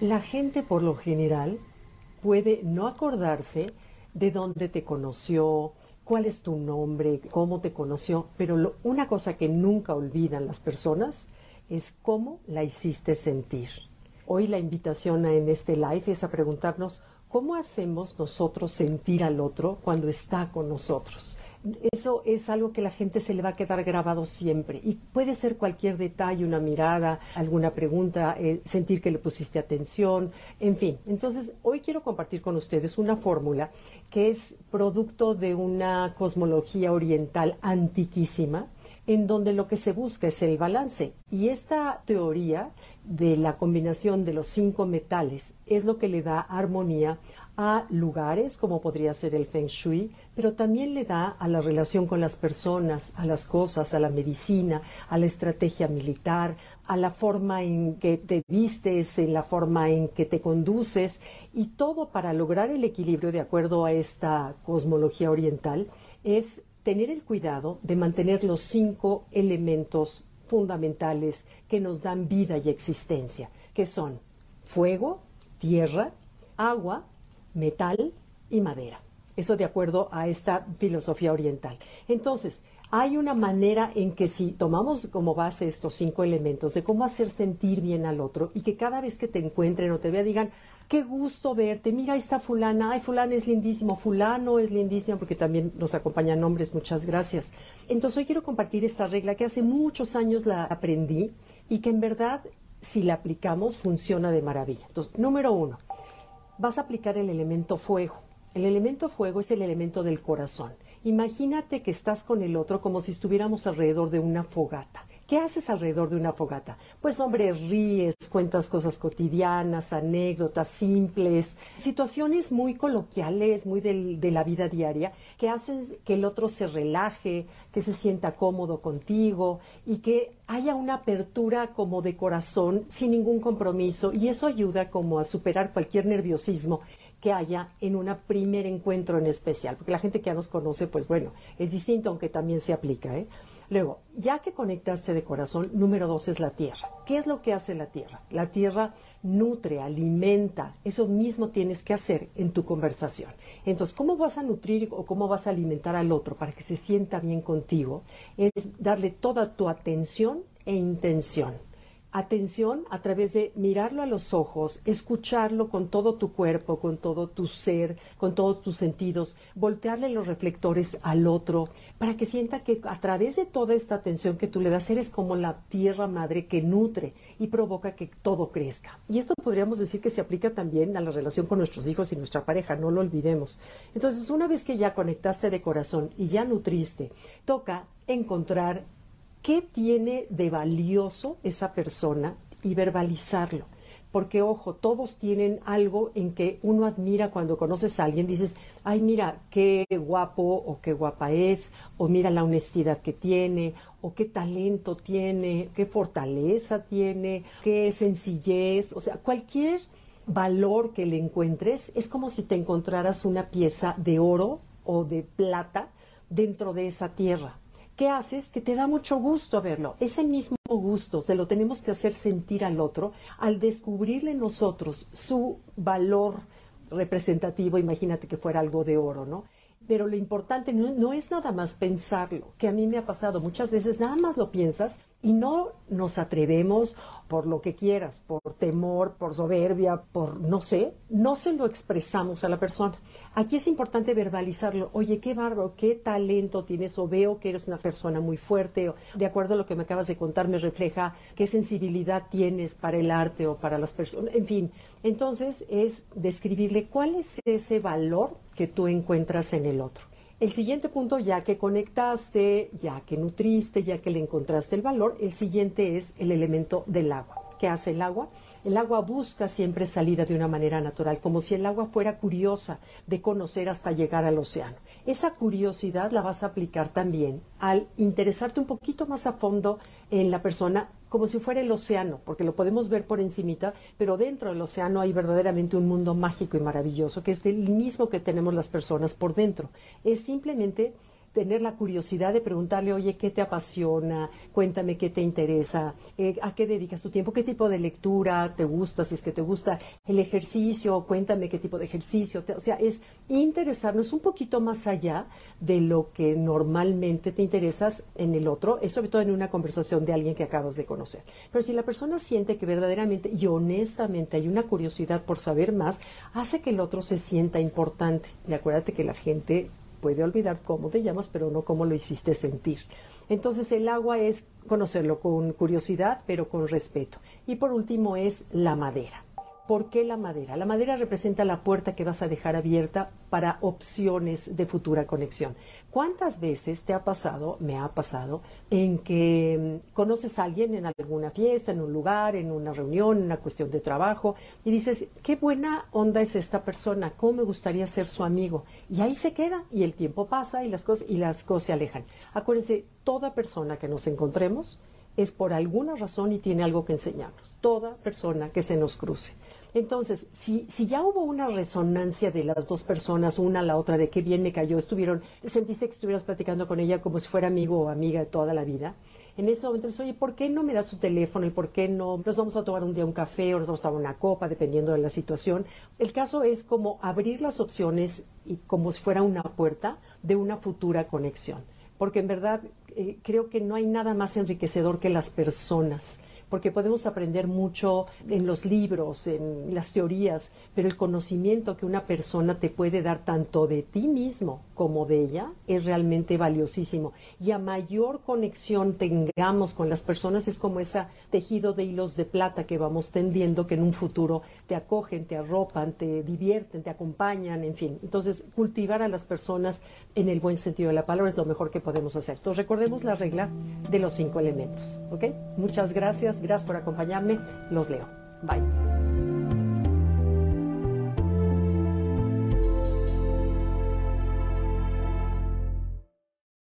La gente por lo general puede no acordarse de dónde te conoció, cuál es tu nombre, cómo te conoció, pero una cosa que nunca olvidan las personas es cómo la hiciste sentir. Hoy la invitación en este live es a preguntarnos cómo hacemos nosotros sentir al otro cuando está con nosotros eso es algo que la gente se le va a quedar grabado siempre. Y puede ser cualquier detalle, una mirada, alguna pregunta, eh, sentir que le pusiste atención, en fin. Entonces, hoy quiero compartir con ustedes una fórmula que es producto de una cosmología oriental antiquísima, en donde lo que se busca es el balance. Y esta teoría de la combinación de los cinco metales es lo que le da armonía a lugares, como podría ser el Feng Shui, pero también le da a la relación con las personas, a las cosas, a la medicina, a la estrategia militar, a la forma en que te vistes, en la forma en que te conduces, y todo para lograr el equilibrio de acuerdo a esta cosmología oriental es tener el cuidado de mantener los cinco elementos fundamentales que nos dan vida y existencia, que son fuego, tierra, agua, metal y madera. Eso de acuerdo a esta filosofía oriental. Entonces, hay una manera en que si tomamos como base estos cinco elementos de cómo hacer sentir bien al otro y que cada vez que te encuentren o te vean digan, qué gusto verte, mira, ahí está fulana, ay, fulana es lindísimo, fulano es lindísimo, porque también nos acompañan nombres, muchas gracias. Entonces hoy quiero compartir esta regla que hace muchos años la aprendí y que en verdad, si la aplicamos, funciona de maravilla. Entonces, número uno, vas a aplicar el elemento fuego. El elemento fuego es el elemento del corazón. Imagínate que estás con el otro como si estuviéramos alrededor de una fogata. ¿Qué haces alrededor de una fogata? Pues hombre, ríes, cuentas cosas cotidianas, anécdotas simples, situaciones muy coloquiales, muy de la vida diaria, que hacen que el otro se relaje, que se sienta cómodo contigo y que haya una apertura como de corazón sin ningún compromiso y eso ayuda como a superar cualquier nerviosismo que haya en un primer encuentro en especial, porque la gente que ya nos conoce, pues bueno, es distinto, aunque también se aplica. ¿eh? Luego, ya que conectaste de corazón, número dos es la tierra. ¿Qué es lo que hace la tierra? La tierra nutre, alimenta. Eso mismo tienes que hacer en tu conversación. Entonces, ¿cómo vas a nutrir o cómo vas a alimentar al otro para que se sienta bien contigo? Es darle toda tu atención e intención atención a través de mirarlo a los ojos, escucharlo con todo tu cuerpo, con todo tu ser, con todos tus sentidos, voltearle los reflectores al otro, para que sienta que a través de toda esta atención que tú le das, eres como la tierra madre que nutre y provoca que todo crezca. Y esto podríamos decir que se aplica también a la relación con nuestros hijos y nuestra pareja, no lo olvidemos. Entonces, una vez que ya conectaste de corazón y ya nutriste, toca encontrar qué tiene de valioso esa persona y verbalizarlo. Porque, ojo, todos tienen algo en que uno admira cuando conoces a alguien, dices, ay, mira, qué guapo o qué guapa es, o mira la honestidad que tiene, o qué talento tiene, qué fortaleza tiene, qué sencillez, o sea, cualquier valor que le encuentres es como si te encontraras una pieza de oro o de plata dentro de esa tierra. ¿Qué haces? Que te da mucho gusto verlo. Ese mismo gusto se lo tenemos que hacer sentir al otro al descubrirle nosotros su valor representativo. Imagínate que fuera algo de oro, ¿no? Pero lo importante no, no, es nada más pensarlo, que a mí me ha pasado muchas veces, nada más lo piensas y no nos atrevemos por lo que quieras, por temor, por soberbia, por no sé, no se lo expresamos a la persona. Aquí es importante verbalizarlo. Oye, qué bárbaro, qué talento tienes o veo que eres una persona muy fuerte o de acuerdo a lo que me acabas de contar me refleja qué sensibilidad tienes para el arte o para las personas. En fin, entonces es describirle cuál es ese valor que tú encuentras en el otro. El siguiente punto, ya que conectaste, ya que nutriste, ya que le encontraste el valor, el siguiente es el elemento del agua. ¿Qué hace el agua? El agua busca siempre salida de una manera natural, como si el agua fuera curiosa de conocer hasta llegar al océano. Esa curiosidad la vas a aplicar también al interesarte un poquito más a fondo en la persona como si fuera el océano, porque lo podemos ver por encimita, pero dentro del océano hay verdaderamente un mundo mágico y maravilloso, que es el mismo que tenemos las personas por dentro. Es simplemente tener la curiosidad de preguntarle, oye, ¿qué te apasiona? Cuéntame qué te interesa, eh, a qué dedicas tu tiempo, qué tipo de lectura te gusta, si es que te gusta el ejercicio, cuéntame qué tipo de ejercicio. o sea, es interesarnos un poquito más allá de lo que normalmente te interesas en el otro, es sobre todo en una conversación de alguien que acabas de conocer. Pero si la persona siente que verdaderamente y honestamente hay una curiosidad por saber más, hace que el otro se sienta importante. Y acuérdate que la gente puede olvidar cómo te llamas, pero no cómo lo hiciste sentir. Entonces el agua es conocerlo con curiosidad, pero con respeto. Y por último es la madera. ¿Por qué la madera? La madera representa la puerta que vas a dejar abierta para opciones de futura conexión. ¿Cuántas veces te ha pasado, me ha pasado, en que mm, conoces a alguien en alguna fiesta, en un lugar, en una reunión, en una cuestión de trabajo, y dices, qué buena onda es esta persona, cómo me gustaría ser su amigo? Y ahí se queda, y el tiempo pasa y las cosas, y las cosas se alejan. Acuérdense, toda persona que nos encontremos es por alguna razón y tiene algo que enseñarnos. Toda persona que se nos cruce. Entonces, si, si ya hubo una resonancia de las dos personas, una a la otra, de qué bien me cayó, estuvieron, sentiste que estuvieras platicando con ella como si fuera amigo o amiga de toda la vida, en ese momento dices, oye, ¿por qué no me das tu teléfono y por qué no nos vamos a tomar un día un café o nos vamos a tomar una copa, dependiendo de la situación? El caso es como abrir las opciones y como si fuera una puerta de una futura conexión. Porque en verdad eh, creo que no hay nada más enriquecedor que las personas porque podemos aprender mucho en los libros, en las teorías, pero el conocimiento que una persona te puede dar tanto de ti mismo como de ella es realmente valiosísimo. Y a mayor conexión tengamos con las personas es como ese tejido de hilos de plata que vamos tendiendo que en un futuro te acogen, te arropan, te divierten, te acompañan, en fin. Entonces, cultivar a las personas en el buen sentido de la palabra es lo mejor que podemos hacer. Entonces, recordemos la regla de los cinco elementos. ¿Ok? Muchas gracias. Gracias por acompañarme. Los leo. Bye.